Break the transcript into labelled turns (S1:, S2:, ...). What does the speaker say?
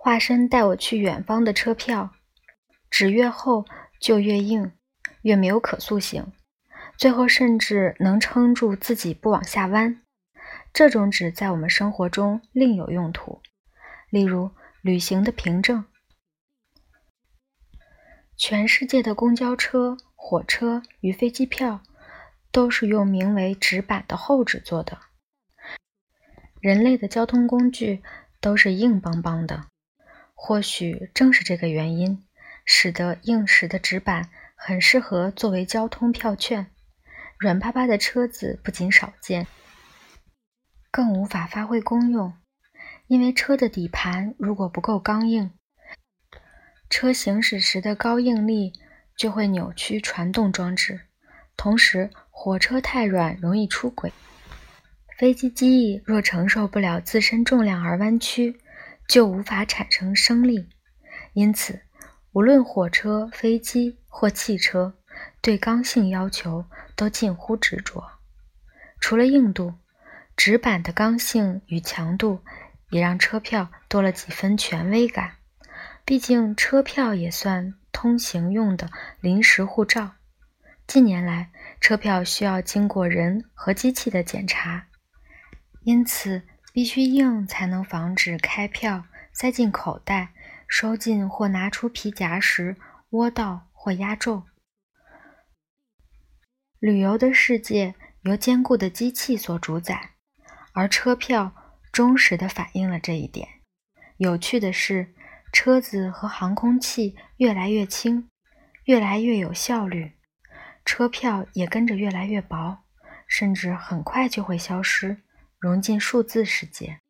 S1: 化身带我去远方的车票，纸越厚就越硬，越没有可塑性，最后甚至能撑住自己不往下弯。这种纸在我们生活中另有用途，例如旅行的凭证。全世界的公交车、火车与飞机票都是用名为纸板的厚纸做的。人类的交通工具都是硬邦邦的，或许正是这个原因，使得硬实的纸板很适合作为交通票券。软趴趴的车子不仅少见，更无法发挥功用，因为车的底盘如果不够刚硬。车行驶时的高应力就会扭曲传动装置，同时火车太软容易出轨，飞机机翼若承受不了自身重量而弯曲，就无法产生升力。因此，无论火车、飞机或汽车，对刚性要求都近乎执着。除了硬度，纸板的刚性与强度也让车票多了几分权威感。毕竟车票也算通行用的临时护照。近年来，车票需要经过人和机器的检查，因此必须硬才能防止开票塞进口袋、收进或拿出皮夹时窝到或压皱。旅游的世界由坚固的机器所主宰，而车票忠实地反映了这一点。有趣的是。车子和航空器越来越轻，越来越有效率，车票也跟着越来越薄，甚至很快就会消失，融进数字世界。